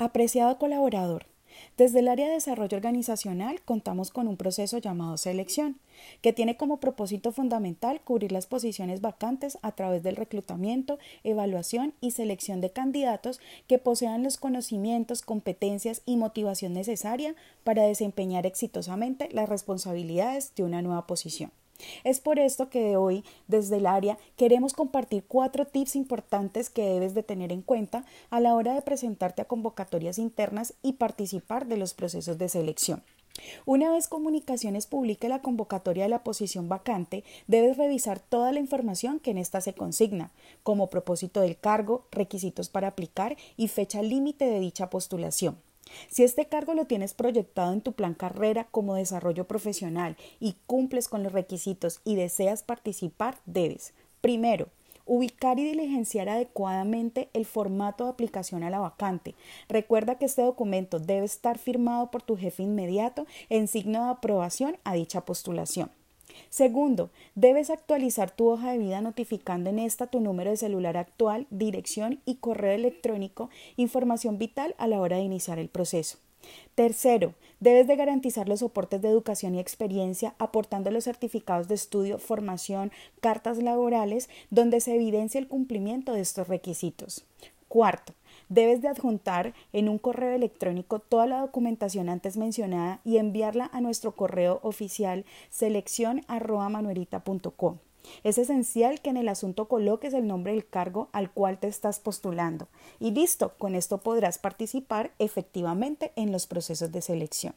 Apreciado colaborador, desde el área de desarrollo organizacional contamos con un proceso llamado selección, que tiene como propósito fundamental cubrir las posiciones vacantes a través del reclutamiento, evaluación y selección de candidatos que posean los conocimientos, competencias y motivación necesaria para desempeñar exitosamente las responsabilidades de una nueva posición. Es por esto que de hoy, desde el área, queremos compartir cuatro tips importantes que debes de tener en cuenta a la hora de presentarte a convocatorias internas y participar de los procesos de selección. Una vez Comunicaciones publique la convocatoria de la posición vacante, debes revisar toda la información que en esta se consigna, como propósito del cargo, requisitos para aplicar y fecha límite de dicha postulación. Si este cargo lo tienes proyectado en tu plan carrera como desarrollo profesional y cumples con los requisitos y deseas participar, debes, primero, ubicar y diligenciar adecuadamente el formato de aplicación a la vacante. Recuerda que este documento debe estar firmado por tu jefe inmediato en signo de aprobación a dicha postulación. Segundo, debes actualizar tu hoja de vida notificando en esta tu número de celular actual, dirección y correo electrónico, información vital a la hora de iniciar el proceso. Tercero, debes de garantizar los soportes de educación y experiencia aportando los certificados de estudio, formación, cartas laborales donde se evidencia el cumplimiento de estos requisitos. Cuarto, Debes de adjuntar en un correo electrónico toda la documentación antes mencionada y enviarla a nuestro correo oficial selección@manuerita.com. Es esencial que en el asunto coloques el nombre del cargo al cual te estás postulando. Y listo, con esto podrás participar efectivamente en los procesos de selección.